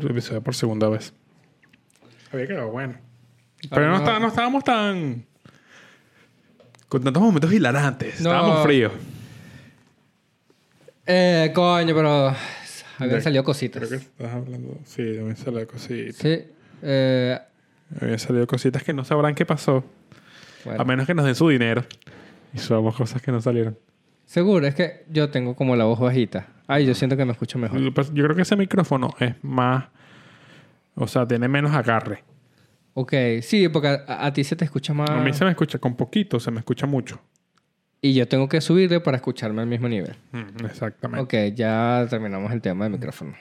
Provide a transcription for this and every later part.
el episodio por segunda vez. Había quedado bueno. Pero no, está- no estábamos tan. con tantos momentos hilarantes. No. Estábamos fríos. Eh, coño, pero habían De- salido cositas. Creo que estás hablando. Sí, me salido cositas. Sí. Eh, habían salido cositas que no sabrán qué pasó. bueno. A menos que nos den su dinero. Y subamos cosas que no salieron. Seguro, es que yo tengo como la voz bajita. Ay, yo siento que me escucho mejor. Yo creo que ese micrófono es más. O sea, tiene menos agarre. Ok, sí, porque a, a ti se te escucha más. A mí se me escucha con poquito, se me escucha mucho. Y yo tengo que subirle para escucharme al mismo nivel. Mm, exactamente. Ok, ya terminamos el tema del micrófono.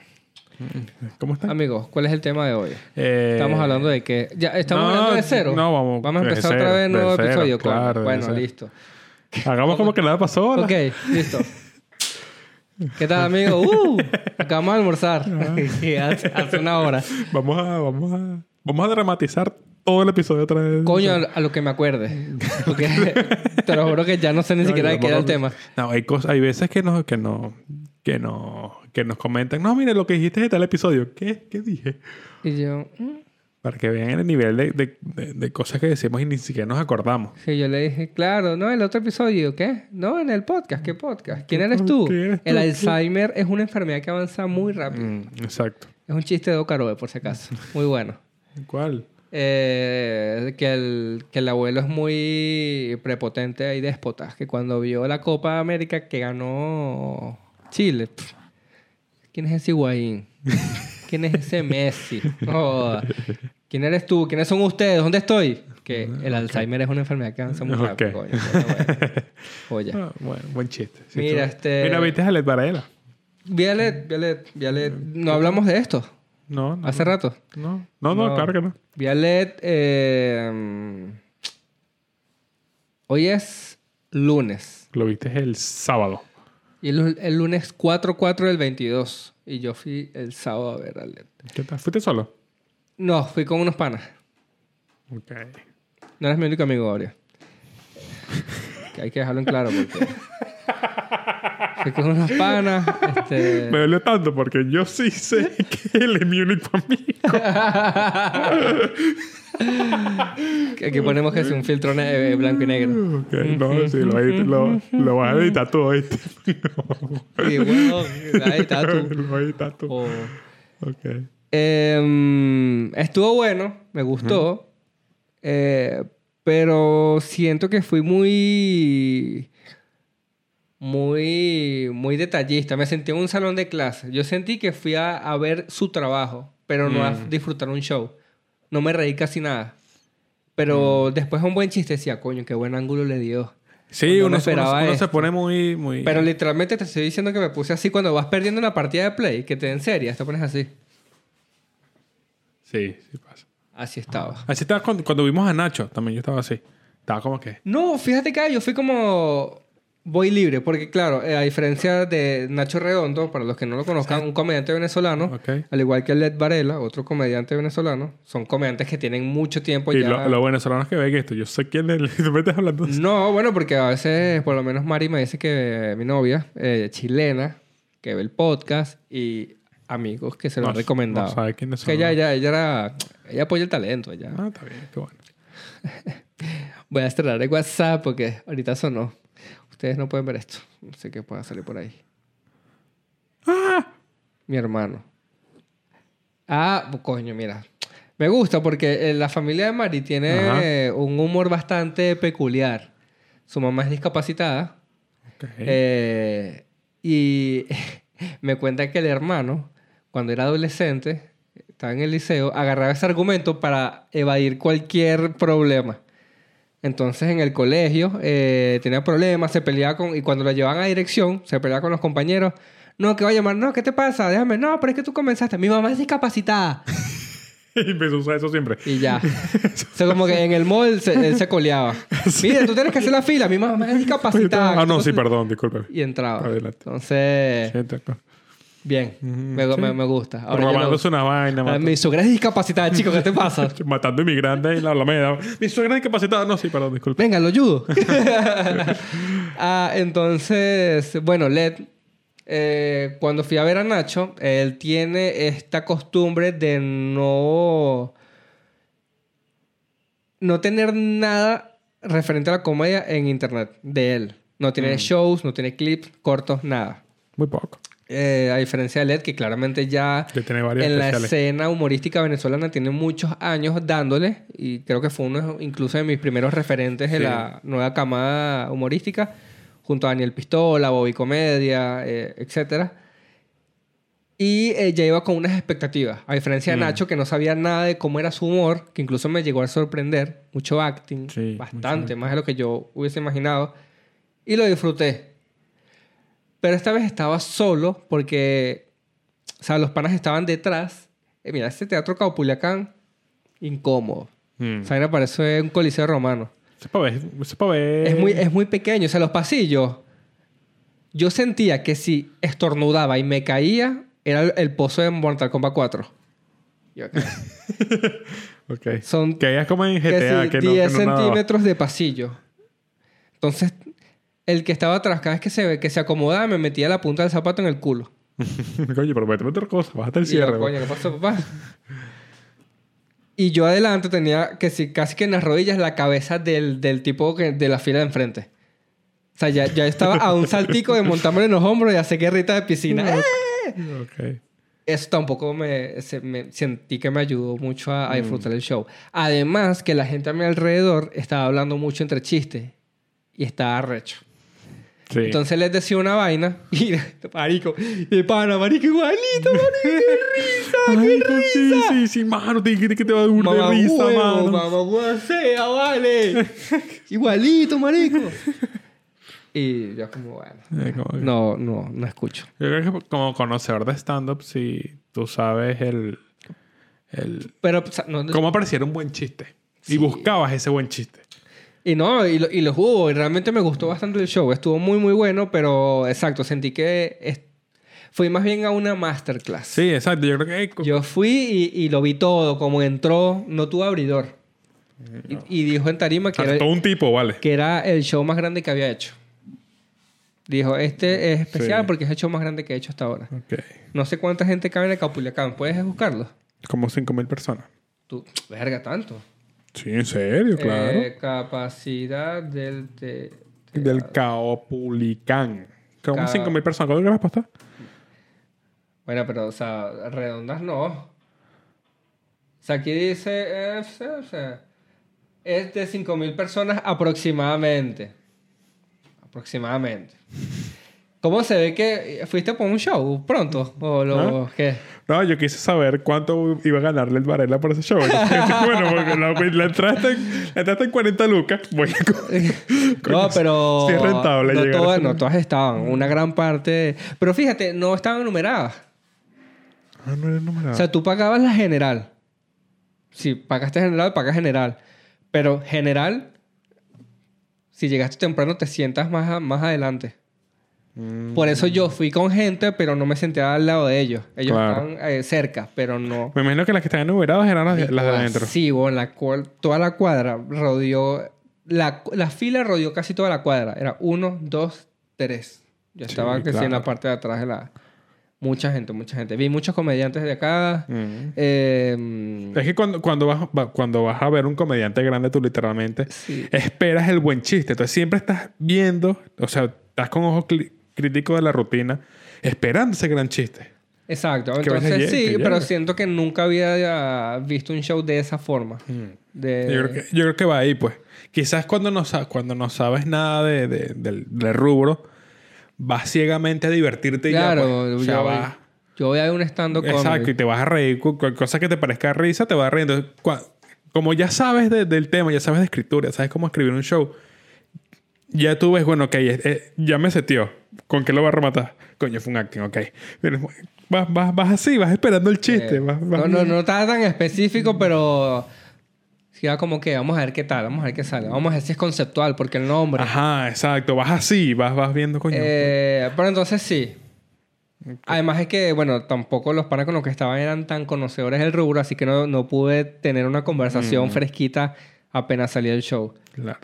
¿Cómo está? Amigos, ¿cuál es el tema de hoy? Eh, Estamos hablando de que... Ya, ¿Estamos no, hablando de cero? no, vamos- Vamos a empezar cero, otra vez de nuevo cero, episodio. claro, bueno, listo. Hagamos como que nada pasó. ¿hola? Ok, listo. ¿Qué tal, amigo? ¡Uh! Acabamos de almorzar. Hace, hace una hora. Vamos a, vamos a, vamos a dramatizar todo el episodio otra vez. Coño, a, lo que me acuerde. Porque te lo juro que ya no sé ni No, siquiera de qué era el tema. No, hay cosas, hay veces que no, que no, que no, que nos comentan, no, mire lo que dijiste de tal episodio. ¿Qué? ¿Qué dije? Y yo... Para que vean el nivel de, de, de- de cosas que decimos y ni siquiera nos acordamos. Sí, yo le dije, claro, no, el otro episodio, ¿qué? No, en el podcast, ¿qué podcast? ¿Quién eres tú? ¿Quién eres El? Alzheimer es una enfermedad que avanza muy rápido. Mm, exacto. Es un chiste de Ocaroe, por si acaso. Muy bueno. ¿Cuál? Eh, que, el, que el abuelo es muy prepotente y déspota. Que cuando vio la Copa América que ganó Chile. pf, ¿Quién es ese Higuaín? ¿Quién es ese Messi? Joda. ¿Quién eres tú? ¿Quiénes son ustedes? ¿Dónde estoy? Que el Alzheimer es una enfermedad que avanza muy rápido. Joya. Ah, bueno, buen chiste. Sí, Mira, este- Mira, viste a Led Varela. Violet, Violet, Violet. No hablamos de esto No, no. hace rato. No, no, no, No. claro que no. Violet, eh, hoy es lunes. Lo viste el sábado. Y el, el lunes 4-4 del 22. Y yo fui el sábado a ver a Led. ¿Qué tal? ¿Fuiste solo? No, fui con unos panas. Ok. No eres mi único amigo, Aurea. Que hay que dejarlo en claro porque... fui con unos panas. Este... Me dolió tanto porque yo sí sé que él es mi único amigo. Aquí ponemos que es un filtro eh, blanco y negro. Ok, no, sí, lo, lo, lo vas a editar tú, ¿oíste? Y bueno, ahí está tú. lo vas a editar tú. O- Ok. Em, estuvo bueno, me gustó. Eh, pero siento que fui muy. Muy. Muy detallista. Me sentí en un salón de clase. Yo sentí que fui a, a ver su trabajo, pero no a Mm. disfrutar un show. No me reí casi nada. Pero Mm. después un buen chiste decía, coño, qué buen ángulo le dio. Sí, uno, esperaba uno- uno se pone muy... muy... Pero literalmente te estoy diciendo que me puse así cuando vas perdiendo una partida de play, que te den serias, te pones así. Sí, sí pasa. Así estaba. Así estaba cuando, cuando vimos a Nacho, también yo estaba así. Estaba como que... No, fíjate que yo fui como voy libre, porque claro, eh, a diferencia de Nacho Redondo, para los que no lo conozcan, un comediante venezolano, al igual que Led Varela, otro comediante venezolano, son comediantes que tienen mucho tiempo y lo- los venezolanos que ven esto, yo sé quién es... Me estás hablando... No, bueno, porque a veces, por lo menos Mari me dice que mi novia, eh, chilena, que ve el podcast y amigos que se lo No- han recomendado. no sabe quiénes son, Que ella, ella, ella era, ella apoya el talento, ella. Ah, está bien, qué bueno. Voy a estrenar el WhatsApp porque ahorita sonó. Ustedes no pueden ver esto. No sé qué pueda salir por ahí. Mi hermano. Ah, bu- coño, mira. Me gusta porque eh, la familia de Mari tiene Ajá. un humor bastante peculiar. Su mamá es discapacitada. Eh, y me cuenta que el hermano, cuando era adolescente, estaba en el liceo, agarraba ese argumento para evadir cualquier problema. Entonces en el colegio eh, tenía problemas, se peleaba con... Y cuando lo llevaban a dirección, se peleaba con los compañeros. No, que va a llamar. No, ¿qué te pasa? Déjame. No, pero es que tú comenzaste. Mi mamá es discapacitada. y me usa eso siempre. Y ya. o sea, como que en el mall se, él se coleaba. Mira, tú tienes que hacer la fila. Mi mamá es discapacitada. Ah, no, sí, perdón, disculpe. Y entraba. Adelante. Entonces, Sí, bien. Me, sí. me, me gusta. Ahora Robándose una vaina. lo- matando- mi suegra es discapacitada, chico. ¿Qué te pasa? Matando inmigrantes en la Alameda. Mi suegra es discapacitada. No, sí, perdón, disculpe. Venga, lo ayudo. ah, entonces, bueno, Led eh, cuando fui a ver a Nacho, él tiene esta costumbre de no. no tener nada referente a la comedia en internet de él. No tiene shows, no tiene clips cortos, nada. Muy poco. Eh, a diferencia de Led, que claramente ya Que tiene varios en la especiales. escena humorística venezolana tiene muchos años dándole y creo que fue uno incluso de mis primeros referentes de Sí. la nueva camada humorística junto a Daniel Pistola, Bobby Comedia, eh, etcétera. Y eh, ya iba con unas expectativas. A diferencia de Mm. Nacho, que no sabía nada de cómo era su humor, que incluso me llegó a sorprender. Mucho acting, Sí, bastante, mucho más de lo que yo hubiese imaginado. Y lo disfruté. Pero esta vez estaba solo porque, o sea, los panas estaban detrás. Eh, mira, este teatro Caupuliacán, incómodo. Mm. O sea, me parece un coliseo romano. Es para ver. Es para ver. Es muy, es muy pequeño. O sea, los pasillos. Yo sentía que si estornudaba y me caía, era el, el pozo de Mortal Kombat 4. Yo acá. Ok. Son Que es como en que GTA, sí, que, no, 10 que no centímetros de pasillo. Entonces, el que estaba atrás, cada vez que se, que se acomodaba, me metía la punta del zapato en el culo. Coño, pero méteme otra cosa. Bájate el Y yo, cierre. coño, ¿qué pasó, papá? Y yo adelante tenía que sí, casi que en las rodillas la cabeza del, del tipo que, de la fila de enfrente. O sea, ya, ya estaba a un saltico de montarme en los hombros y hacer guerrita de piscina. ¡Eh! Ok. Eso tampoco me, se- me- sentí que me ayudó mucho a, a Mm. disfrutar el show. Además, que la gente a mi alrededor estaba hablando mucho entre chistes y estaba arrecho. Sí. Entonces les decía una vaina y marico, de pana, marico, igualito, marico, qué risa, qué Marico, sí, risa. sí, sí, mano. Te dije que te va a dar Mamá risa, mano. mamá huevo sea, vale. igualito, marico. Y yo como, bueno, como que- no, no, no escucho. Yo creo que como conocedor de stand-up, si tú sabes el, el... Pero, o sea, no, Cómo apareciera un buen chiste. Sí. Y buscabas ese buen chiste. Y no, y, lo- y los hubo. Y realmente me gustó bastante el show. Estuvo muy, muy bueno, pero exacto, sentí que fui más bien a una masterclass. Sí, exacto. Yo creo que... Yo fui y, y lo vi todo. Como entró, no tuvo abridor. Y, y dijo en tarima que o sea, era, todo un tipo, vale. que era el show más grande que había hecho. Dijo, este es especial Sí. porque es el show más grande que he hecho hasta ahora. Ok. No sé cuánta gente cabe en el Capuliacán. ¿Puedes buscarlo? Como 5.000 personas. Tú, verga, tanto. Sí, en serio, claro. Eh, capacidad del... te- Del Caopulicán. Como Ca- 5.000 personas. ¿Cuánto que respuesta? Bueno, pero, o sea, redondas no. O sea, aquí dice... eh, o sea, es de 5.000 personas aproximadamente. Aproximadamente. ¿Cómo se ve que fuiste por un show pronto? ¿O lo qué? No, yo quise saber cuánto iba a ganarle el Varela por ese show. bueno, porque la, la entrada está en, la en 40 lucas. A... No, pero... Sí es rentable no llegar no todas estaban. Una gran parte... Pero fíjate, no estaban numeradas. Ah, no era numerado. O sea, tú pagabas la general. Si pagaste general, pagas general. Pero general, si llegaste temprano, te sientas más, a- más adelante. Mm, Por eso yo fui con gente, pero no me senté al lado de ellos. Ellos Claro. estaban eh, cerca, pero no. Me imagino que las que estaban numeradas eran las de, las de adentro. Sí, bueno, la toda la cuadra rodeó. La, la fila rodeó casi toda la cuadra. Era uno, dos, tres. Yo Sí, estaba que sí, en claro. la parte de atrás de la. Mucha gente, mucha gente. Vi muchos comediantes de acá. Mm. Eh, Es que cuando, cuando, vas, va- cuando vas a ver un comediante grande, tú literalmente Sí. esperas el buen chiste. Entonces siempre estás viendo, o sea, estás con ojo cli- crítico de la rutina, esperando ese gran chiste. Exacto. Entonces sí, pero siento que nunca había visto un show de esa forma. De... Yo, creo que, yo creo que va ahí, pues. Quizás cuando no, cuando no sabes nada de, de- del, del rubro, vas ciegamente a divertirte y Claro, ya, pues. Yo, voy, vas- yo voy a ver un stand-up Exacto, y comedy. te vas a reír. cu- Cualquier cosa que te parezca risa, te vas a reír. Entonces, como ya sabes de- del tema, ya sabes de escritura, ya sabes cómo escribir un show, ya tú ves, bueno, ok, eh, eh, ya me setió. ¿Con qué lo va a rematar? Coño, fue un acting, ok. Vas, vas, vas así, vas esperando el chiste. Eh, vas- no, no, no estaba tan específico, pero... Sí, era como que vamos a ver qué tal, vamos a ver qué sale. Vamos a ver si es conceptual, porque el nombre... Ajá, exacto. Vas así, vas, vas viendo, coño. Eh, pero entonces sí. Además es que, bueno, tampoco los panas con los que estaban eran tan conocedores del rubro, así que no, no pude tener una conversación Mm. fresquita apenas salía el show. Claro.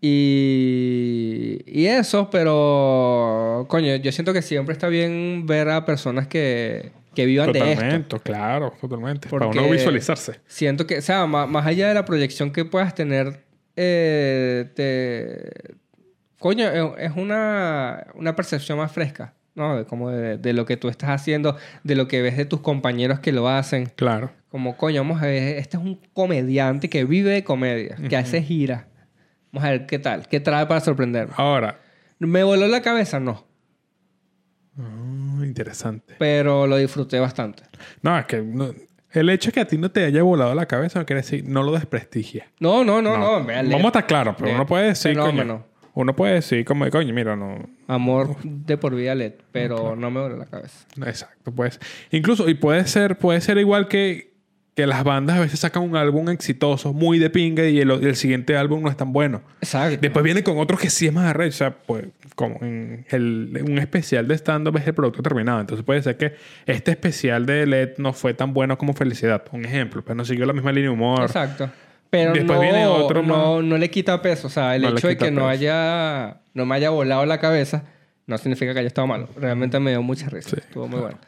Y, y eso, pero coño, yo siento que siempre está bien ver a personas que, que vivan de esto. Totalmente, claro, totalmente. Para Porque uno visualizarse. Siento que, o sea, ma- más, allá de la proyección que puedas tener, eh, te... coño, es- es una, una percepción más fresca, ¿no? De, como de, de lo que tú estás haciendo, de lo que ves de tus compañeros que lo hacen. Claro. Como, coño, vamos a ver, este es un comediante que vive de comedia, que hace gira. Vamos a ver qué tal, qué trae para sorprenderme. Ahora, ¿Me voló la cabeza? No, mm, interesante. pero lo disfruté bastante. No, es que no- el hecho de que a ti no te haya volado la cabeza no quiere decir, no lo desprestigia. No, no, no, no. Vamos a estar claros, pero uno puede decir, coño, uno puede decir como, coño, mira, no, Amor de por vida LED, pero no me voló la cabeza. Exacto, pues. Incluso, y puede ser, puede ser igual que, que las bandas a veces sacan un álbum exitoso, muy de pinga, y el, el siguiente álbum no es tan bueno. Exacto. Después viene con otros que sí es más arrecho. O sea, pues, como en el, un especial de stand-up es el producto terminado. Entonces puede ser que este especial de LED no fue tan bueno como Felicidad. Un ejemplo. Pues no siguió la misma línea de humor. Exacto. Pero Después no, viene otro no, no le quita peso. O sea, el No hecho de que no peso. haya no me haya volado la cabeza no significa que haya estado malo. Realmente me dio mucha risa. Sí, Estuvo muy bueno.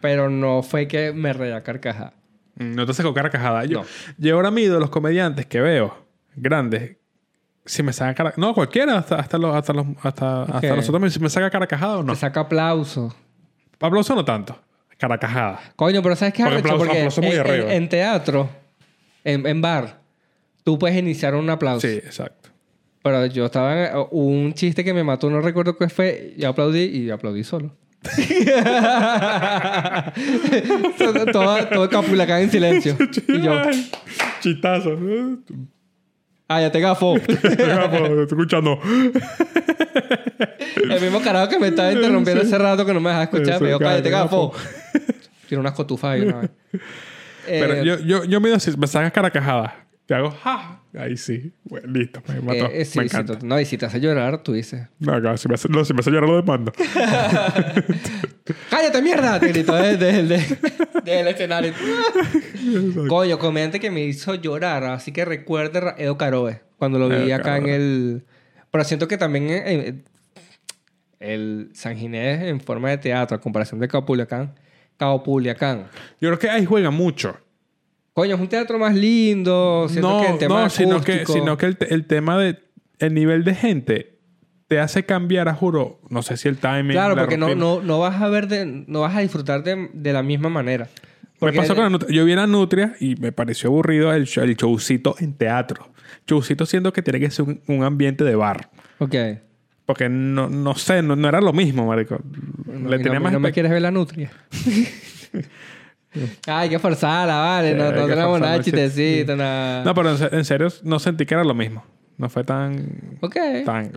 Pero no fue que me reía carcajada. No te sacó carcajada. Yo, No. yo ahora mido los comediantes que veo, grandes, si me sacan cara... No, cualquiera, hasta, hasta, los, hasta, los, hasta, nosotros, si me saca carcajada o no. Te saca aplauso. Aplauso no tanto. Carcajada. Coño, pero ¿sabes qué es Porque aplauso- Porque aplauso muy en, arriba. en- en teatro, en, en bar, tú puedes iniciar un aplauso. Sí, exacto. Pero yo estaba en un chiste que me mató, no recuerdo qué fue. Yo aplaudí y aplaudí solo. Todo, todo, Capulacán en silencio. Y yo, Chistazo. ah, ya te gafo. Estoy escuchando. El mismo carajo que me estaba interrumpiendo hace rato que no me dejaba escuchar. Me dijo, cállate, gafo. Tiene unas cotufas ahí una vez. Pero Eh, yo, yo, yo si me sacas carcajada. Te hago ja. Ahí sí. Bueno, listo. Me mató. eh, eh, sí, me sí, encanta. tú- no, y si te hace llorar, tú dices, No, no, si me hace, no, si me hace llorar lo demando. ¡Cállate, mierda! Te gritó desde el escenario. Coño, comediante que me hizo llorar. Así que recuerde Edo Caroe. Cuando lo vi Edo acá en el... Pero siento que también eh, eh, el San Ginés en forma de teatro, a comparación de. Capuliacán. Yo creo que ahí juega mucho. Coño, es un teatro más lindo. Siento No, que el tema no sino que, sino que el, el tema de... El nivel de gente te hace cambiar, a juro. No sé si el timing... Claro, la porque no, no, no vas a ver de... No vas a disfrutar de, de la misma manera. Me Porque- pasó con la Nutria. Yo vi a Nutria y me pareció aburrido el, show- el showcito en teatro. Showcito siendo que tiene que ser un, un ambiente de bar. Ok. Porque no, no sé, no, no era lo mismo, marico. No, Le tenía no, más no me quieres ver la nutria. Ay, hay que forzarla, vale. Sí, no no tenemos nada forzarla, sí. chistecito, nada. No, pero en, en serio no sentí que era lo mismo. No fue tan... ok. tan.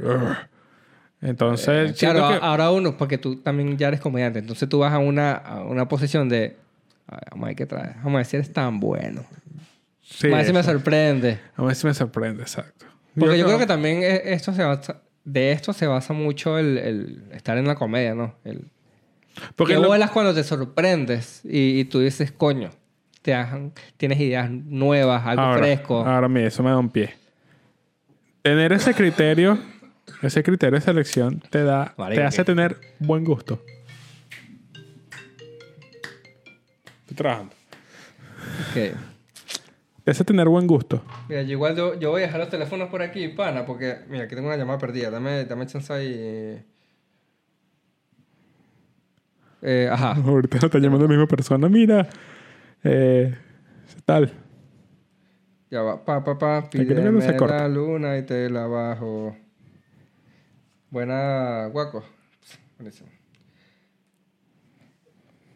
Entonces, Eh, Claro, que- ahora uno, porque tú también ya eres comediante. Entonces tú vas a una, a una posición de... "Ay, Vamos a ver qué trae. Vamos a ver si eres tan bueno. sí, Vamos a ver si me sorprende. A ver si me sorprende, exacto. Porque yo, creo que también eh, esto se basa... De esto se basa mucho el, el estar en la comedia, ¿no? El, Porque ¿Qué lo- vuelas cuando te sorprendes y, y tú dices, coño, te tienes ideas nuevas, algo ahora, fresco? Ahora, mira, eso me da un pie. Tener ese criterio, ese criterio de selección, te da, te hace tener buen gusto. Estoy trabajando. Ok. Te hace tener buen gusto. Mira, yo igual yo, yo voy a dejar los teléfonos por aquí, pana, porque, mira, aquí tengo una llamada perdida. Dame, dame chance ahí. Eh, ajá. Ahorita no está llamando la misma persona. Mira, eh, tal. Ya va. Pa, pa, pa. no Pídeme corta. la luna y te la bajo. Buena, guaco. Buenísimo.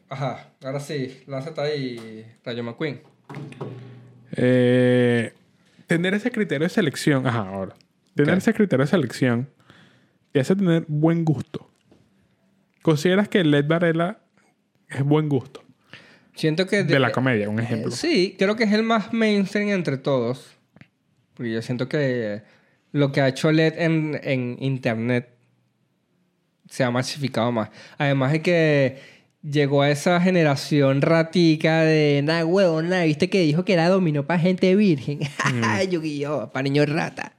Ajá. Ahora sí. Lánzate ahí, Rayo McQueen. Eh, tener ese criterio de selección. Ajá, ahora. Tener ese criterio de selección te hace tener buen gusto. ¿Consideras que Led Varela es buen gusto? Siento que... De la comedia, un ejemplo. Eh, sí, creo que es el más mainstream entre todos. Porque yo siento que lo que ha hecho LED en, en internet se ha masificado más. Además de que llegó a esa generación ratica de nah, huevo, nah, viste que dijo que era dominó para gente virgen. Mm. Yu-Gi-Oh, para niños rata.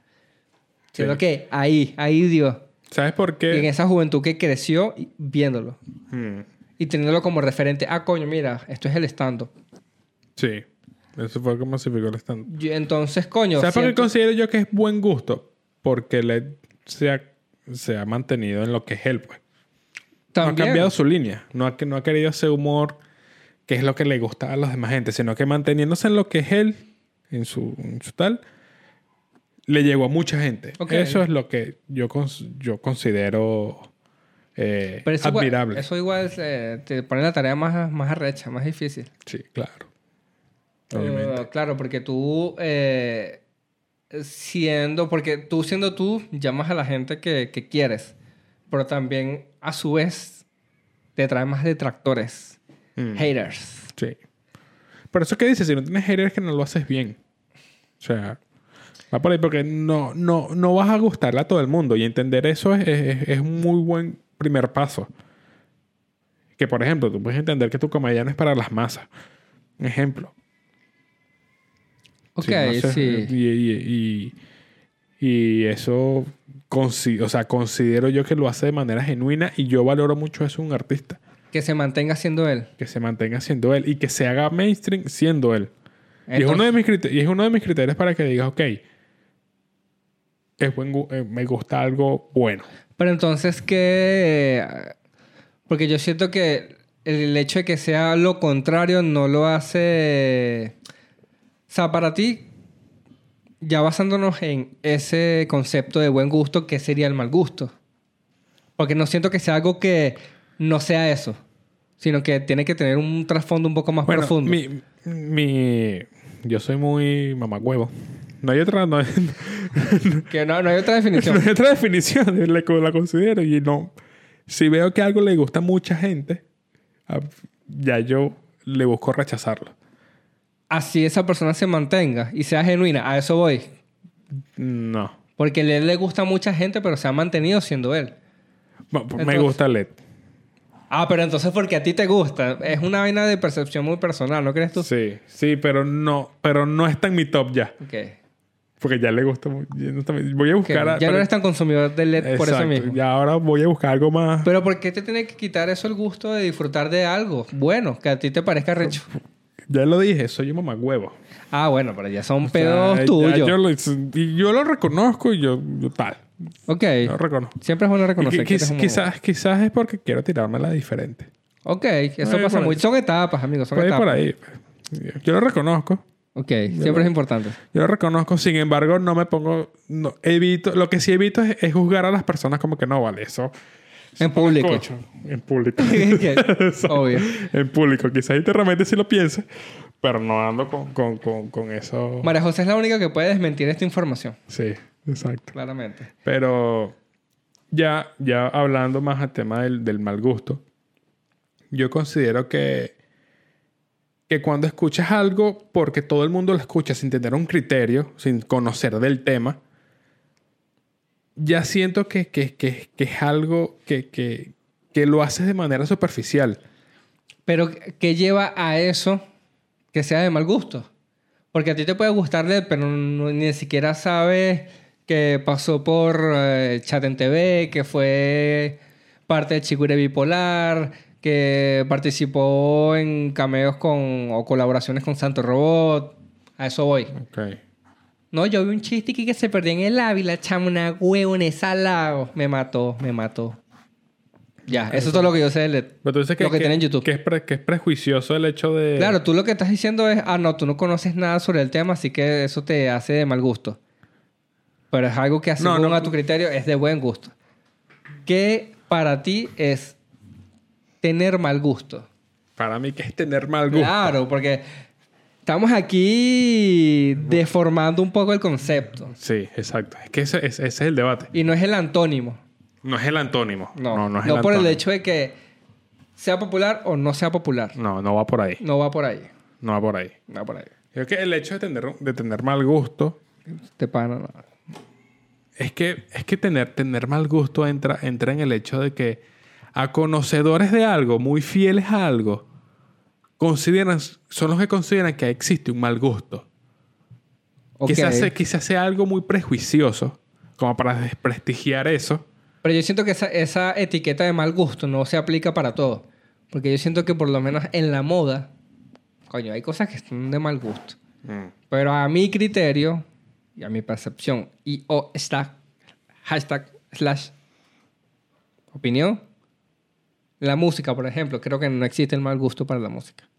Siendo Sí. que ahí, ahí dio. ¿Sabes por Y en qué? esa juventud que creció viéndolo. Mm, Y teniéndolo como referente. Ah, coño, mira, esto es el stand sí. Eso fue como se picó el stand. Entonces, coño. ¿Sabes por qué considero yo que es buen gusto? Porque le se ha, se ha mantenido en lo que es él, pues. No ha cambiado su línea. No ha, no ha querido ese humor que es lo que le gusta a las demás gente, sino que manteniéndose en lo que es él, en su, en su tal, le llegó a mucha gente. Eso es lo que yo, cons- yo considero eh, Pero eso igual- admirable. eso igual eh, te pone la tarea más, más arrecha, más difícil. Sí, claro. Obviamente. Eh, claro, porque tú eh, siendo, porque tú siendo tú, llamas a la gente que, que quieres, pero también a su vez te trae más detractores, Mm. haters. Sí. Por eso que dices, si no tienes haters que no lo haces bien. O sea, va por ahí porque no, no, no vas a gustarle a todo el mundo. Y entender eso es, es, es un muy buen primer paso. Que, por ejemplo, tú puedes entender que tu comedia no es para las masas. Un ejemplo. Ok, Sí, no sé, sí. Y, y- y- y eso, o sea, considero yo que lo hace de manera genuina y yo valoro mucho eso un artista. Que se mantenga siendo él. Que se mantenga siendo él y que se haga mainstream siendo él. y, es uno de mis y es uno de mis criterios para que digas, ok, es buen eh, me gusta algo bueno. Pero entonces, ¿qué...? Porque yo siento que el hecho de que sea lo contrario no lo hace... O sea, para ti, ya basándonos en ese concepto de buen gusto, ¿qué sería el mal gusto? Porque no siento que sea algo que no sea eso, sino que tiene que tener un trasfondo un poco más Bueno, profundo. mi, mi, yo soy muy mamagüevo. No hay otra, no hay, Que no, no hay otra no definición. hay otra definición, de la, la considero y no. Si veo que algo le gusta a mucha gente, ah, ya yo le busco rechazarlo. Así esa persona se mantenga y sea genuina, a eso voy. No. Porque a él le gusta a mucha gente, pero se ha mantenido siendo él. Bueno, Me gusta LED. Ah, pero entonces porque a ti te gusta. Es una vaina de percepción muy personal, ¿no crees tú? Sí, sí, pero no, pero no está en mi top ya. Ok. Porque ya le gusta. voy a buscar. a- Ya no eres tan consumidor de LED por eso mismo. Ya ahora voy a buscar algo más. Pero ¿por qué te tiene que quitar eso el gusto de disfrutar de algo bueno que a ti te parezca recho? Ya lo dije, soy un mamagüevo. Ah, bueno, pero ya son O pedos tuyos. Yo lo, y yo lo reconozco y yo, yo tal. Ok. Lo reconozco. Siempre es bueno Y reconocer que un quizás, quizás es porque quiero tirármela diferente. Ok, eso Puede pasa ahí. Son etapas, amigos, son por ahí. Yo lo reconozco. Ok, siempre es importante. Yo lo reconozco. Sin embargo, no me pongo... No, evito... Lo que sí evito es, es juzgar a las personas como que no, vale, eso... En público. Cocho. En público. Obvio. en público. Quizás internamente sí lo piense, pero no ando con, con, con, con eso. María José es la única que puede desmentir esta información. Sí, exacto. Claramente. Pero ya, ya hablando más al tema del, del mal gusto, yo considero que, que cuando escuchas algo, porque todo el mundo lo escucha sin tener un criterio, sin conocer del tema, ya siento que, que, es algo que, lo haces de manera superficial. Pero, ¿qué lleva a eso que sea de mal gusto? Porque a ti te puede gustar LED, pero ni siquiera sabes que pasó por eh, Chat en TV, que fue parte de Chigure Bipolar, que participó en cameos con, o colaboraciones con Santo Robot. A eso voy. Ok. No, yo vi un chiste que se perdió en el Ávila, chamo, una huevonesa al lado. Me mató, me mató. Ya, eso es todo lo que yo sé de LED. Pero tú dices que, Lo que tiene en YouTube. Que es, pre- que es prejuicioso el hecho de... Claro, tú lo que estás diciendo es, ah, no, tú no conoces nada sobre el tema, así que eso te hace de mal gusto. Pero es algo que, No, según no. a tu criterio, es de buen gusto. ¿Qué para ti es tener mal gusto? Para mí que es tener mal gusto. Claro, porque estamos aquí deformando un poco el concepto. Sí, exacto. Es que ese, ese- ese es el debate. Y no es el antónimo. No es el antónimo. No, no, no, es el por el hecho de que sea popular o no sea popular. No, no va por ahí. No va por ahí. No va por ahí. No va por ahí. Creo que el hecho de tener, de tener mal gusto Te pana, no. es que, es que tener, tener mal gusto entra, entra en el hecho de que a conocedores de algo, muy fieles a algo, consideran, son los que consideran que existe un mal gusto. Ok. Quizás, sea, quizás sea algo muy prejuicioso, como para desprestigiar eso. Pero yo siento que esa, esa etiqueta de mal gusto no se aplica para todo. Porque yo siento que por lo menos en la moda, coño, hay cosas que son de mal gusto. Pero a mi criterio y a mi percepción y o está hashtag slash opinión, la música, por ejemplo, creo que no existe el mal gusto para la música.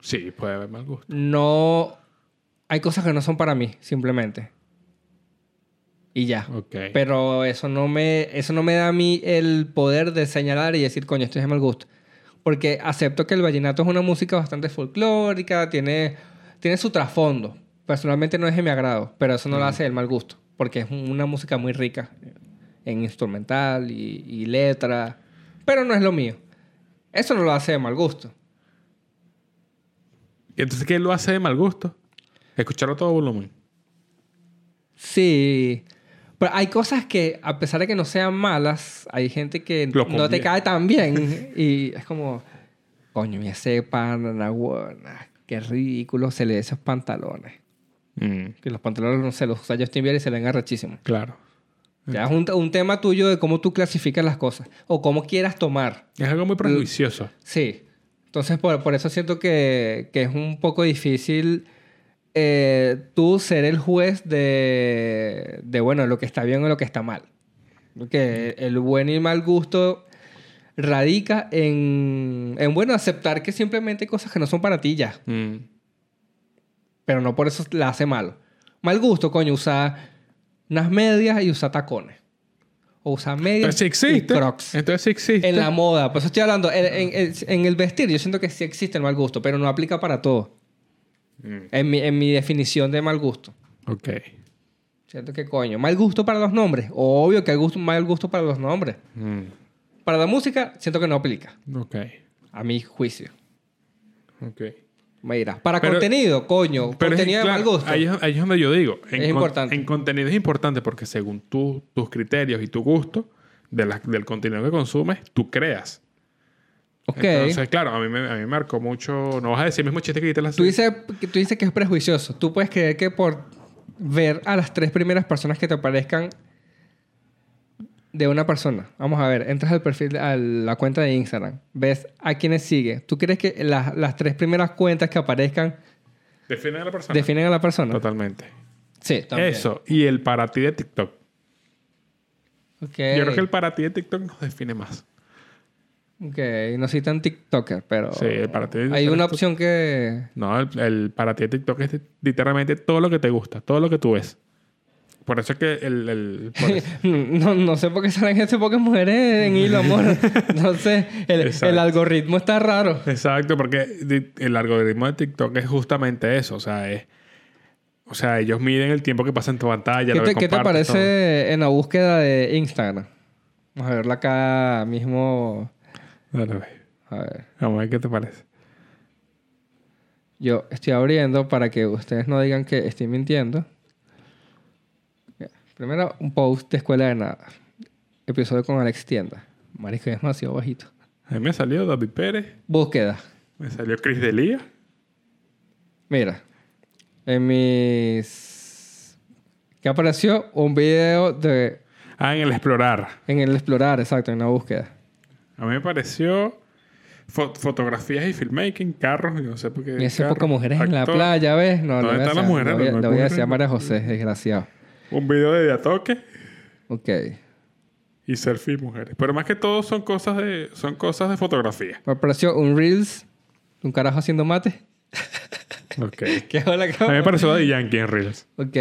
Sí, puede haber mal gusto. No, hay cosas que no son para mí, simplemente. Y ya. Ok. Pero eso no me, eso no me da a mí el poder de señalar y decir, coño, esto es de mal gusto. Porque acepto que el vallenato es una música bastante folclórica, tiene, tiene su trasfondo. Personalmente no es de mi agrado, pero eso no lo hace del mal gusto. Porque es una música muy rica en instrumental y, y letra. Pero no es lo mío. Eso no lo hace de mal gusto. ¿Y entonces qué lo hace de mal gusto? Escucharlo a todo volumen. Sí. Pero hay cosas que, a pesar de que no sean malas, hay gente que no te cae tan bien. y es como, coño, me ese pana. Qué ridículo se le esos pantalones. Que los pantalones, no sé, los usa Justin Bieber y se le ven arrechísimos. Claro. Ya es un, un tema tuyo de cómo tú clasificas las cosas. O cómo quieras tomar. Es algo muy prejuicioso. Sí. Entonces, por, por eso siento que, que es un poco difícil eh, tú ser el juez de, de, bueno, lo que está bien o lo que está mal. Porque el buen y mal gusto radica en, en, bueno, aceptar que simplemente hay cosas que no son para ti ya. Mm. Pero no por eso la hace malo. Mal gusto, coño, usar unas medias y usar tacones. O usar medias Entonces sí y crocs. Entonces sí existe. En la moda, por eso estoy hablando. En, en- en- en el vestir, yo siento que sí existe el mal gusto, pero no aplica para todo. Mm. En mi, en mi definición de mal gusto. Ok. Siento que coño. Mal gusto para los nombres. Obvio que hay gusto, mal gusto para los nombres. Mm. Para la música, siento que no aplica. Ok. A mi juicio. Ok. Dirás. Para Pero- contenido, coño. Pero es- contenido de claro, mal gusto. Ahí, es- ahí es donde yo digo. En Es importante. En contenido es importante porque según tú- tus criterios y tu gusto de la- del contenido que consumes, tú creas. ok. Entonces, claro, a mí, me, a mí me marcó mucho... No vas a decir el mismo chiste que dijiste la Tú dices, tú dices que es prejuicioso. Tú puedes creer que por ver a las tres primeras personas que te aparezcan de una persona. Vamos a ver, entras al perfil, a la cuenta de Instagram, ves a quienes sigue. ¿Tú crees que las, las tres primeras cuentas que aparezcan Define a la persona. definen a la persona? Totalmente. Sí, también. Eso. Y el para ti de TikTok. Ok. Yo creo que el para ti de TikTok nos define más. Ok, no soy tan TikToker, pero... Sí, el para ti de Hay TikTok una es tu- opción que... No, el, el para ti de TikTok es literalmente todo lo que te gusta, todo lo que tú ves. Por eso es que el... No, no sé por qué salen esas pocas mujeres en hilo, amor. No sé. El, el algoritmo está raro. Exacto, porque el algoritmo de TikTok es justamente eso. O sea, es... O sea, ellos miden el tiempo que pasa en tu pantalla. ¿Qué lo te, que qué te compartes, parece en la búsqueda de Instagram? Vamos a verla acá mismo. Dale. A ver. Vamos a ver qué te parece. Yo estoy abriendo para que ustedes no digan que estoy mintiendo. Primero, un post de Escuela de Nada. Episodio con Alex Tienda. Marisco, es demasiado bajito. A mí me salió David Pérez, Búsqueda. me salió Chris Delia. Mira. En mis... ¿Qué apareció? Un video de... Ah, en el explorar. En el explorar, exacto, en la búsqueda. A mí me pareció fo- fotografías y filmmaking, carros, yo no sé por qué. Y ese carros, poco mujeres en la playa, ¿ves? No, ¿Dónde le voy a están las mujeres? le voy No le voy a decir a María José, desgraciado. Un video de Diatoque Ok. y selfie mujeres. Pero más que todo son cosas de, son cosas de fotografía. Me apareció un Reels, un carajo haciendo mate. Ok. ¿Qué hola, A mí me pareció de Yankee en Reels. Ok.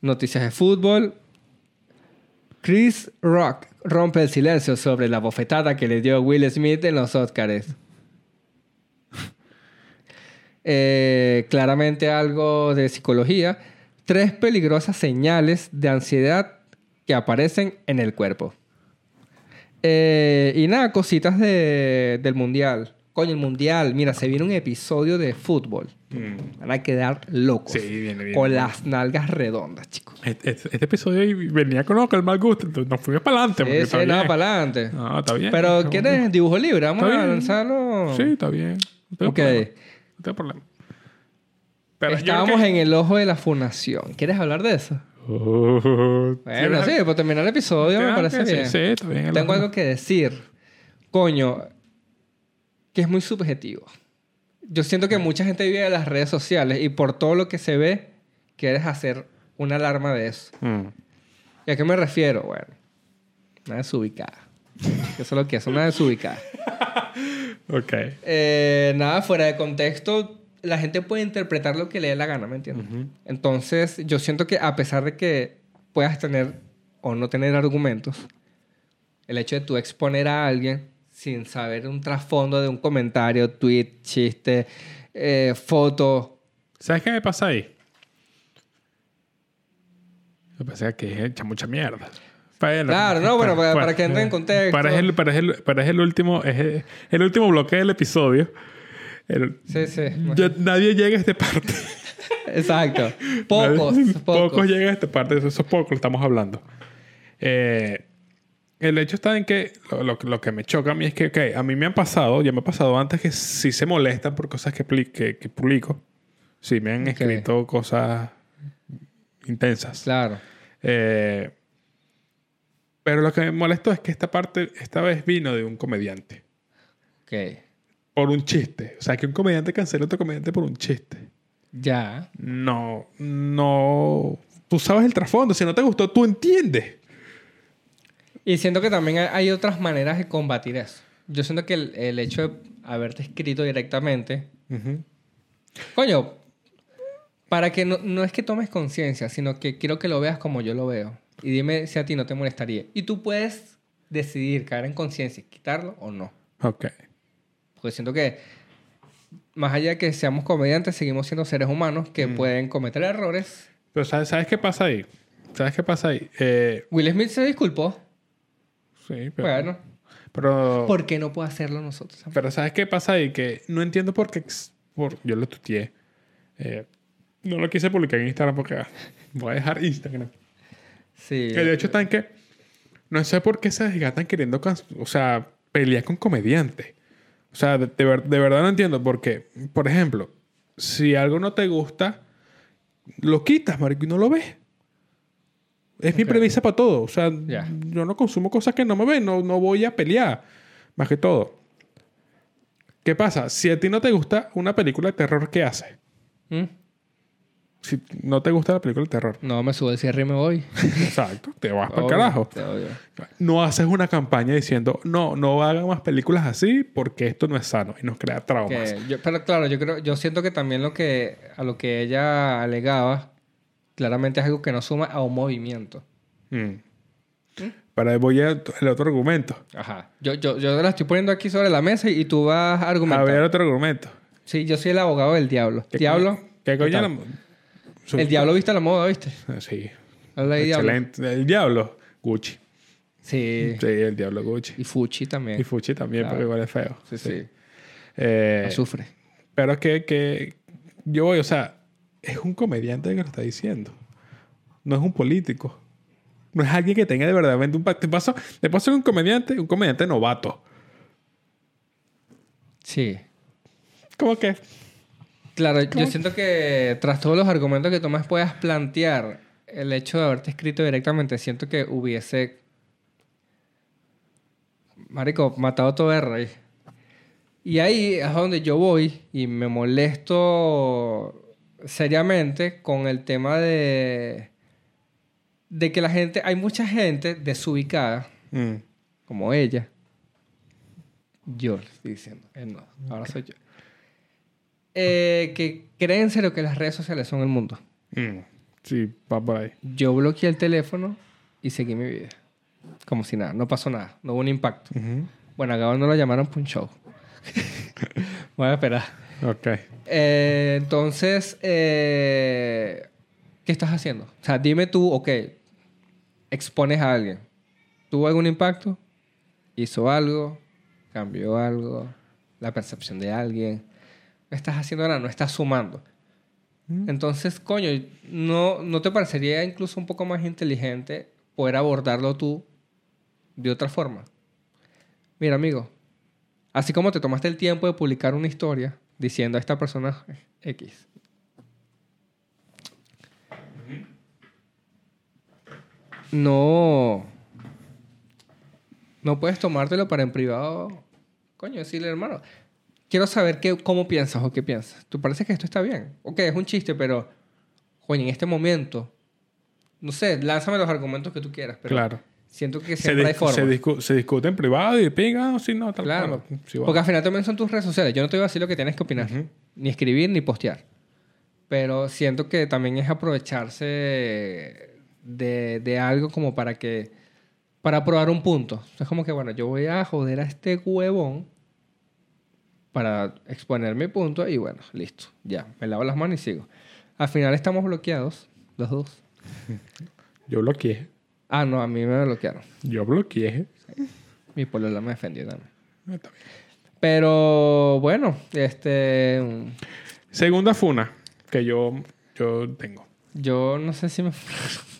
Noticias de fútbol. Chris Rock rompe el silencio sobre la bofetada que le dio Will Smith en los Oscars. Eh, claramente algo de psicología. Tres peligrosas señales de ansiedad que aparecen en el cuerpo. Eh, y nada, cositas de- del mundial. Coño, el mundial. Mira, se viene un episodio de fútbol. Van a quedar locos. Sí, viene bien. Con las nalgas redondas, chicos. Este, este- este episodio venía con lo que el mal gusto, entonces nos fuimos para adelante. Sí, sí, para adelante. No, está bien. Pero, Está ¿quieres dibujo libre? Vamos a lanzarlo. Sí, está bien. No tengo Ok. problema. No tengo problema. Pero Estábamos que- en el ojo de la fundación. ¿Quieres hablar de eso? Uh, Bueno, sí, pues terminar el episodio me parece sí, bien. Sí, está bien. Tengo algo que decir. Coño, que es muy subjetivo. Yo siento que mucha gente vive de las redes sociales y por todo lo que se ve, quieres hacer una alarma de eso. Mm. ¿Y a qué me refiero? Bueno, una desubicada. Eso es lo que es, una desubicada. Ok. Eh, nada, fuera de contexto, la gente puede interpretar lo que le dé la gana, ¿me entiendes? Ujú. Entonces, yo siento que a pesar de que puedas tener o no tener argumentos, el hecho de tú exponer a alguien sin saber un trasfondo de un comentario, tweet, chiste, eh, foto, ¿Sabes qué me pasa ahí? Me pasa que es hecha mucha mierda. Bueno, Claro, no, bueno, para- para que entre en contexto. Para el, para el, para el último, es el, el último bloque del episodio. El- sí, sí. ya nadie llega a esta parte. Exacto. Pocos, Nadie- pocos. pocos llegan a esta parte. Eso, eso es poco, lo estamos hablando. Eh, el hecho está en que lo, lo- lo que me choca a mí es que, ok, a mí me han pasado, ya me ha pasado antes que sí se molestan por cosas que, que, que publico. Sí, me han escrito cosas intensas. Claro. Eh, pero lo que me molestó es que esta parte, esta vez vino de un comediante. Ok. Por un chiste. O sea, que un comediante cancela a otro comediante por un chiste. Ya. No, no. Tú sabes el trasfondo. Si no te gustó, tú entiendes. Y siento que también hay- otras maneras de combatir eso. Yo siento que el, el hecho de haberte escrito directamente, coño, para que no, no es que tomes conciencia, sino que quiero que lo veas como yo lo veo. Y dime si a ti no te molestaría. Y tú puedes decidir caer en conciencia, quitarlo o no. Ok. Porque siento que, más allá de que seamos comediantes, seguimos siendo seres humanos que pueden cometer errores. Pero ¿sabes, ¿sabes qué pasa ahí? ¿Sabes qué pasa ahí? Eh, Will Smith se disculpó. sí, pero... Bueno, Pero, ¿por qué no puedo hacerlo nosotros? pero ¿sabes qué pasa ahí? Que no entiendo por qué... Por, yo lo tuteé. Eh, no lo quise publicar en Instagram porque ah, voy a dejar Instagram. Sí. Que de hecho está en que... No sé por qué se desgastan queriendo... cans- O sea, pelear con comediantes. O sea, de, de ver- de verdad no entiendo. Porque, por ejemplo, si algo no te gusta, lo quitas, marico, y no lo ves. Es mi premisa para todo. O sea, yo no consumo cosas que no me ven. No, no voy a pelear. Más que todo. ¿Qué pasa? Si a ti no te gusta una película de terror, ¿qué haces? ¿Mm? Si no te gusta la película de terror. No, me subo el cierre y me voy. Exacto. Te vas para el carajo. No haces una campaña diciendo, no, no hagan más películas así porque esto no es sano y nos crea traumas. Que yo- pero claro, yo creo, yo siento que también lo que a lo que ella alegaba claramente es algo que no suma a un movimiento. Mm. Para ahí voy al el otro argumento. Ajá. Yo, yo, yo la estoy poniendo aquí sobre la mesa y, tú vas a A argumentar. ver otro argumento. Sí, yo soy el abogado del diablo. ¿Qué Diablo. ¿Qué coño? Su- El diablo viste la moda, ¿viste? Sí. Habla de diablo. Excelente. El diablo, Gucci. Sí. Sí, el diablo Gucci. Y Fuchi también. Y Fuchi también, Claro. porque igual es feo. sí, sí. Eh, Azufre. pero que, que yo voy, o sea, es un comediante que lo está diciendo. No es un político. No es alguien que tenga de verdad un pacto. Paso, te paso un comediante, un comediante novato. Sí. ¿Cómo que? Claro, yo siento que tras todos los argumentos que tú me puedas plantear, el hecho de haberte escrito directamente, siento que hubiese. Marico, matado todo el rey. Y ahí es donde yo voy y me molesto seriamente con el tema de. de que la gente. Hay mucha gente desubicada, Mm. como ella. Yo le estoy diciendo, él no, ahora soy yo. Eh, que creen en serio que las redes sociales son el mundo. Mm. Sí, va por ahí. Yo bloqueé el teléfono y seguí mi vida. Como si nada, no pasó nada, no hubo un impacto. Ujú. Bueno, a Gabo no lo llamaron para un show. Voy a esperar. Ok. Eh, entonces, eh, ¿qué estás haciendo? O sea, dime tú, ok, expones a alguien. ¿Tuvo algún impacto? ¿Hizo algo? ¿Cambió algo? ¿La percepción de alguien? ¿Qué estás haciendo ahora? No estás sumando. Entonces, coño, ¿no, ¿no te parecería incluso un poco más inteligente poder abordarlo tú de otra forma? Mira, amigo, así como te tomaste el tiempo de publicar una historia diciendo a esta persona X. no. No puedes tomártelo para en privado. Coño, decirle, hermano. Quiero saber qué, cómo piensas o qué piensas. ¿Tú parece que esto está bien? Ok, es un chiste, pero. Coño, en este momento. No sé, lánzame los argumentos que tú quieras. Pero Claro. Siento que Se, siempre hay dis- forma. se discu- se discute en privado y pinga, no, sí, no, tal Claro. va. Porque al final también son tus redes sociales. Yo no te voy a decir lo que tienes que opinar. Ujú. Ni escribir ni postear. Pero siento que también es aprovecharse de, de algo como para que... Para probar un punto. Es como que, bueno, yo voy a joder a este huevón para exponer mi punto y bueno, listo. Ya, me lavo las manos y sigo. Al final estamos bloqueados, los dos. Yo bloqueé. Ah, no, a mí me bloquearon. Yo bloqueé. Mi polola me defendió también. Ah, está bien. Pero bueno, este... Segunda funa que yo, yo tengo. Yo no sé si me...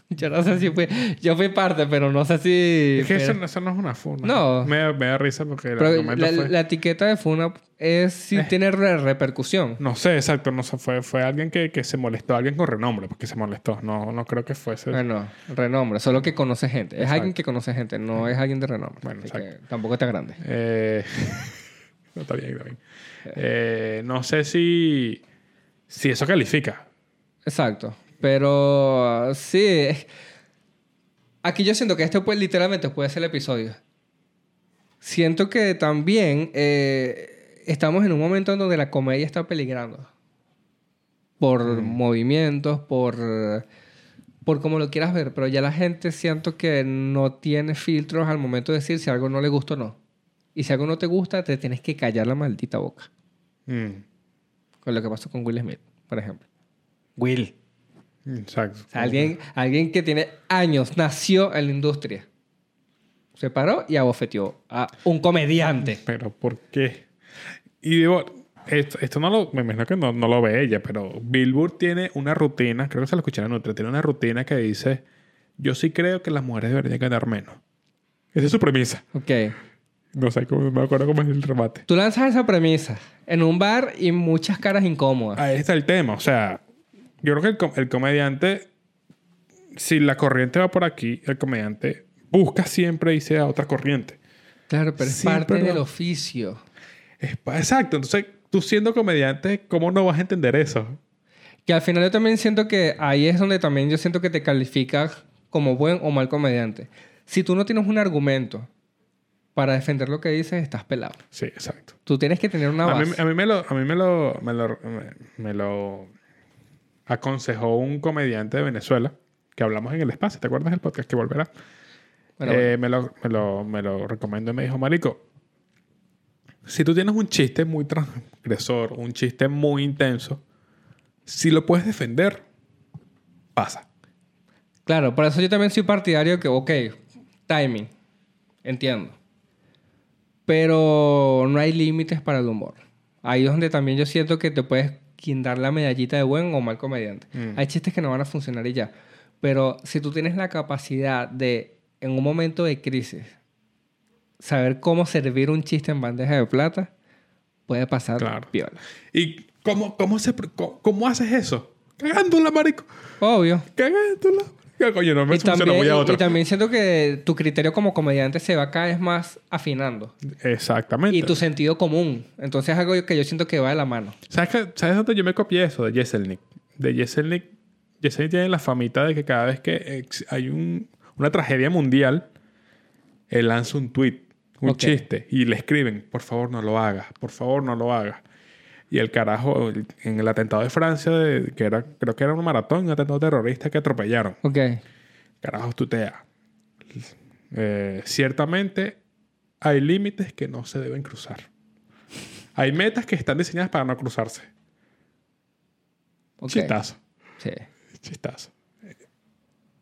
yo no sé si fui... Yo fui parte, pero no sé si... Es que eso, pero- no- eso no es una funa. No. Me, da- me da risa porque el la, fue... la etiqueta de Funa es si Eh. tiene re- repercusión. No sé, exacto. No sé, fue, fue alguien que, que se molestó. Alguien con renombre porque se molestó. No, no creo que fuese... Bueno, renombre, solo que conoce gente. Es Exacto. alguien que conoce gente, no es alguien de renombre. Bueno, Así que tampoco te grande. Eh, no, está bien, está bien. Eh, no sé si, si eso califica. Exacto. Pero sí. Aquí yo siento que este pues, literalmente puede ser el episodio. Siento que también eh, estamos en un momento en donde la comedia está peligrando. Por movimientos, por, por como lo quieras ver. Pero ya la gente siento que no tiene filtros al momento de decir si algo no le gusta o no. Y si algo no te gusta, te tienes que callar la maldita boca. Mm, Con lo que pasó con Will Smith, por ejemplo. Will. Exacto. O sea, alguien, alguien que tiene años nació en la industria. Se paró y abofeteó a un comediante. Pero ¿por qué? Y digo, esto, esto no lo, me imagino que no, no lo ve ella, pero Billboard tiene una rutina, creo que se lo escuché en otra, tiene una rutina que dice, yo sí creo que las mujeres deberían ganar menos. Esa es su premisa. Ok. No sé, cómo, no me acuerdo cómo es el remate. Tú lanzas esa premisa en un bar y muchas caras incómodas. Ahí está el tema. O sea, yo creo que el, com- el comediante, si la corriente va por aquí, el comediante busca siempre irse a otra corriente. Claro, pero es Sí, parte pero- del oficio. Es exacto. Entonces, tú siendo comediante, ¿cómo no vas a entender eso? Que al final yo también siento que ahí es donde también yo siento que te calificas como buen o mal comediante. Si tú no tienes un argumento para defender lo que dices, estás pelado. Sí, exacto. Tú tienes que tener una A base. mí, a mí me lo, a mí me lo, me lo, me- me lo aconsejó un comediante de Venezuela que hablamos en el espacio. ¿Te acuerdas del podcast que volverá? Bueno, Eh, Me, lo, me, lo, me lo recomendó y me dijo, Marico, si tú tienes un chiste muy transgresor, un chiste muy intenso, si lo puedes defender, pasa. Claro, por eso yo también soy partidario que, ok, timing, entiendo. Pero no hay límites para el humor. Ahí es donde también yo siento que te puedes dar la medallita de buen o mal comediante. Mm. Hay chistes que no van a funcionar y ya. Pero si tú tienes la capacidad de, en un momento de crisis, saber cómo servir un chiste en bandeja de plata, puede pasar Claro. piola. ¿Y cómo, cómo, se, cómo, cómo haces eso? Cagándola, marico. Obvio. Cagándola. ¿Qué coño? No me Y funciona también, a y- otro. y también siento que tu criterio como comediante se va cada vez más afinando. Exactamente. Y tu sentido común. Entonces es algo que yo siento que va de la mano. ¿Sabes, ¿Sabes dónde yo me copié eso? De Jesselnik. De Jesselnik. Jesselnik tiene la famita de que cada vez que hay un- una tragedia mundial, él lanza un tweet, un chiste, y le escriben, por favor no lo hagas, por favor no lo hagas. Y el carajo, en el atentado de Francia, de- que era, creo que era un maratón, un atentado terrorista que atropellaron. Ok. Carajo, tutea. Eh, ciertamente hay límites que no se deben cruzar. Hay metas que están diseñadas para no cruzarse. ok. Chistazo. Sí. Chistazo.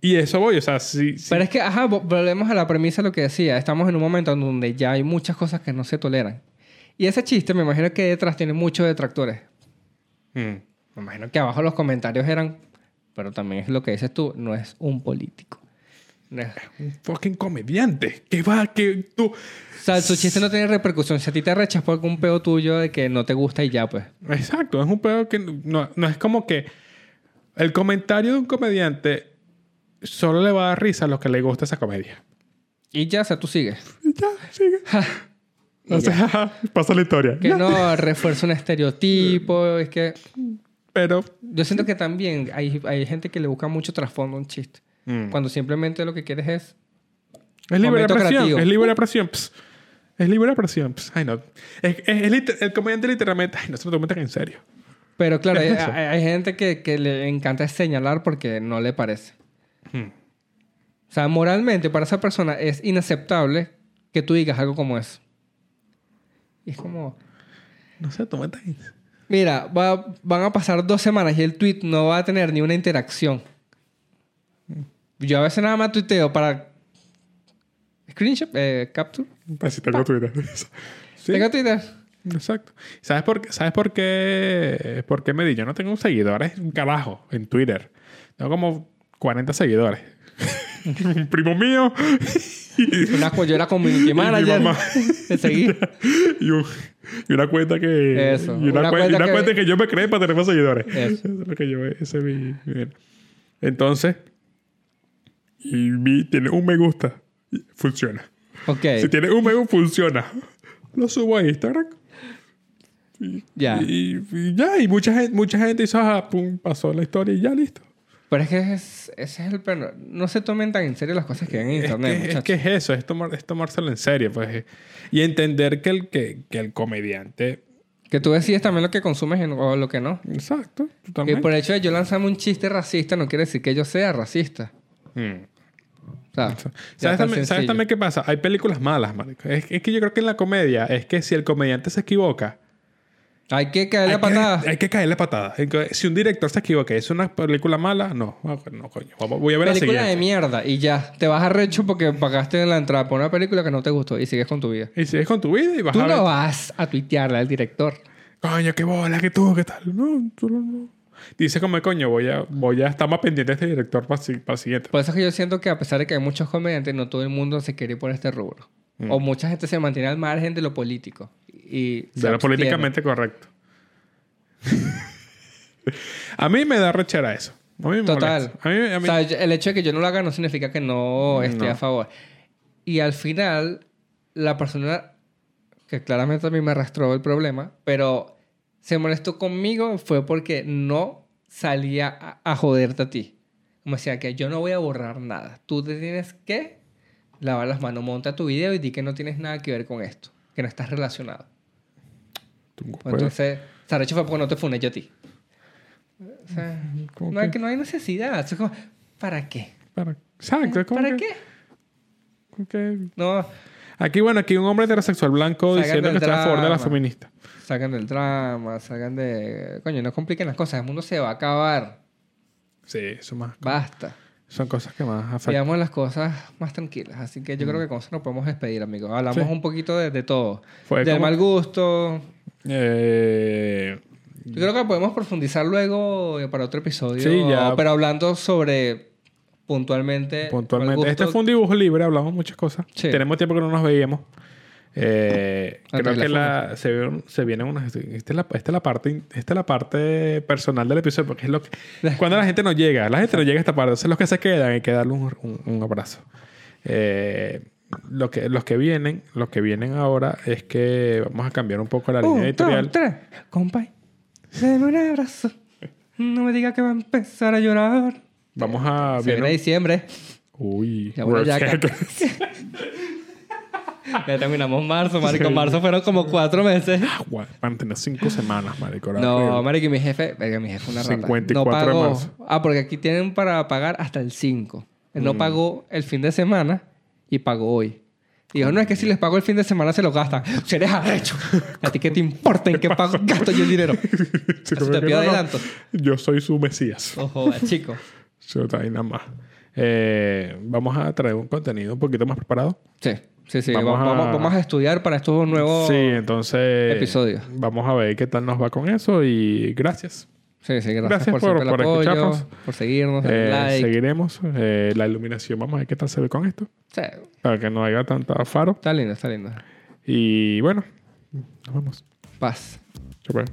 Y eso voy, o sea, sí. sí. Pero es que, ajá, vo- volvemos a la premisa de lo que decía. Estamos en un momento en donde ya hay muchas cosas que no se toleran. Y ese chiste, me imagino que detrás tiene muchos detractores. Mm. Me imagino que abajo los comentarios eran... Pero también es lo que dices tú, no es un político. No es- Un fucking comediante. Que va, que tú. O sea, su chiste no tiene repercusión. Si a ti te rechas por algún peo tuyo de que no te gusta y ya, pues. Exacto, es un pedo que no, no es como que. El comentario de un comediante solo le va a dar risa a los que le gusta esa comedia. Y ya, o sea, tú sigues. Y ya, sigue. O ya. sea, pasa la historia. Que no refuerza un estereotipo. Es que Pero. yo siento que también hay, hay gente que le busca mucho trasfondo a un chiste. mm, Cuando simplemente lo que quieres es... es libre expresión. creativo. Es libre expresión. ps. Es libre expresión. ps. Ay, no. Es, es- es el comediante literalmente. Ay, no se lo tomen en serio. Pero claro, hay- hay gente que, que le encanta señalar porque no le parece. Hmm. O sea, moralmente para esa persona es inaceptable que tú digas algo como eso. Y es como... No tan en serio. Mira, va- van a pasar dos semanas y el tweet no va a tener ni una interacción. Yo a veces nada más tuiteo para... Screenshot, eh, capture. Pues si tengo Twitter. sí, Tengo Twitter. exacto. ¿Sabes por, qué- ¿Sabes por qué? ¿Por qué me di? Yo no tengo seguidores, un carajo, en Twitter. Tengo como 40 seguidores. un primo mío Una, yo era community manager. mamá. Te seguí. y, un- y una cuenta que... Eso. Y una, Una cuen- y cuenta una que- cuenta que yo me creé para tener más seguidores. Eso. es lo que yo... Ese es mi... mi- Entonces... Y vi, tiene un me gusta. Funciona. Ok. Si tiene un me gusta, funciona. Lo subo a Instagram. Ya. Y, y ya, y mucha gente, mucha gente hizo, ah, pum, pasó la historia y ya listo. Pero es que es- ese es el plano. No se tomen tan en serio las cosas que ven en internet, que, es que es eso, es, tomar, es tomárselo en serio. Pues, y entender que el, que, que el comediante... Que tú decides también lo que consumes o lo que no. Exacto, tú Y por el hecho de yo lanzarme un chiste racista no quiere decir que yo sea racista. Mm. O sea, ya ¿Sabes también, ¿Sabes también qué pasa? Hay películas malas, marico. Es, es que yo creo que en la comedia es que si el comediante se equivoca... Hay que caerle hay a patadas. Que, hay que caerle patada. Si un director se equivoca y es una película mala, no. No, coño. Voy a ver la Película siguiente. de mierda y ya. Te vas arrecho porque pagaste en la entrada por una película que no te gustó y sigues con tu vida. Y sigues con tu vida y vas Tú a ver... no vas a tuitearle al director. Coño, qué bola, que tú, qué tal. No, tú no, no. Dice como, coño, voy a, voy a estar más pendiente de este director para, para el siguiente. Por eso es que yo siento que a pesar de que hay muchos comediantes, no todo el mundo se quiere ir por este rubro. Mm. O mucha gente se mantiene al margen de lo político. Y De lo políticamente correcto. a mí me da rechera eso. A mí me Total. A mí, a mí- O sea, el hecho de que yo no lo haga no significa que no esté No. a favor. Y al final, la persona que claramente a mí me arrastró el problema, pero se molestó conmigo fue porque no salía a, a joderte a ti. Como decía que yo no voy a borrar nada. Tú te tienes que lavar las manos, monta tu video y di que no tienes nada que ver con esto, que no estás relacionado. tú puedes- Entonces, Sarecho fue porque no te funé yo a ti. O sea, ¿Cómo no, que? no hay necesidad. Es como, ¿para qué? para- exacto. es como ¿Para que- qué? No, Aquí, bueno, aquí un hombre heterosexual blanco diciendo que está a favor de la feminista. salgan del drama, salgan de... Coño, no compliquen las cosas. El mundo se va a acabar. Sí, eso más. Basta. Son cosas que más afectan. Veamos las cosas más tranquilas. Así que yo creo que con eso nos podemos despedir, amigos. Hablamos Sí. un poquito de, de todo. Fue Del mal gusto. Eh, Yo creo que podemos profundizar luego eh, para otro episodio. Sí, ya. Pero hablando sobre puntualmente... puntualmente. Este fue un dibujo libre, hablamos muchas cosas. Sí. Tenemos tiempo que no nos veíamos. Eh, creo que la se, se vienen unas. Esta es, la, esta, es la parte, esta es la parte personal del episodio, porque es lo que. Cuando la gente no llega, la gente no llega a esta parte. Entonces, los que se quedan, hay que darle un, un- un abrazo. Eh, lo que, los que vienen, los que vienen ahora es que vamos a cambiar un poco la línea Un, editorial. dos, tres. Compay, deme un abrazo. No me diga que va a empezar a llorar. Vamos a. Se viene viene- diciembre. Uy, Ya. Ya terminamos marzo, marico. Marzo fueron como cuatro meses. Agua. Van a tener cinco semanas, marico. No, marico, y mi jefe... Verga, mi jefe una rata. 54 no de pagó... marzo. Ah, porque aquí tienen para pagar hasta el 5. Él Mm. no pagó el fin de semana y pagó hoy. Y dijo, no, es que si les pago el fin de semana se lo gastan. Si eres arrecho. ¿A ti qué te importa en qué pago gasto yo el dinero? Si te pido no, no. adelanto. Yo soy su mesías. Ojo, chico. Yo nada más. Eh, vamos a traer un contenido un poquito más preparado. Sí, sí, sí. Vamos Vamos, a- vamos a estudiar para estos nuevos... Sí, entonces. episodios. Vamos a ver qué tal nos va con eso y gracias. Sí, sí, gracias, Gracias por, por- el por apoyo, escucharnos. por seguirnos, Eh, like. Seguiremos. Eh, la iluminación, vamos a ver qué tal se ve con esto. Sí, Para que no haya tanta faro. está lindo, está lindo. Y bueno, nos vemos. Paz. Se puede.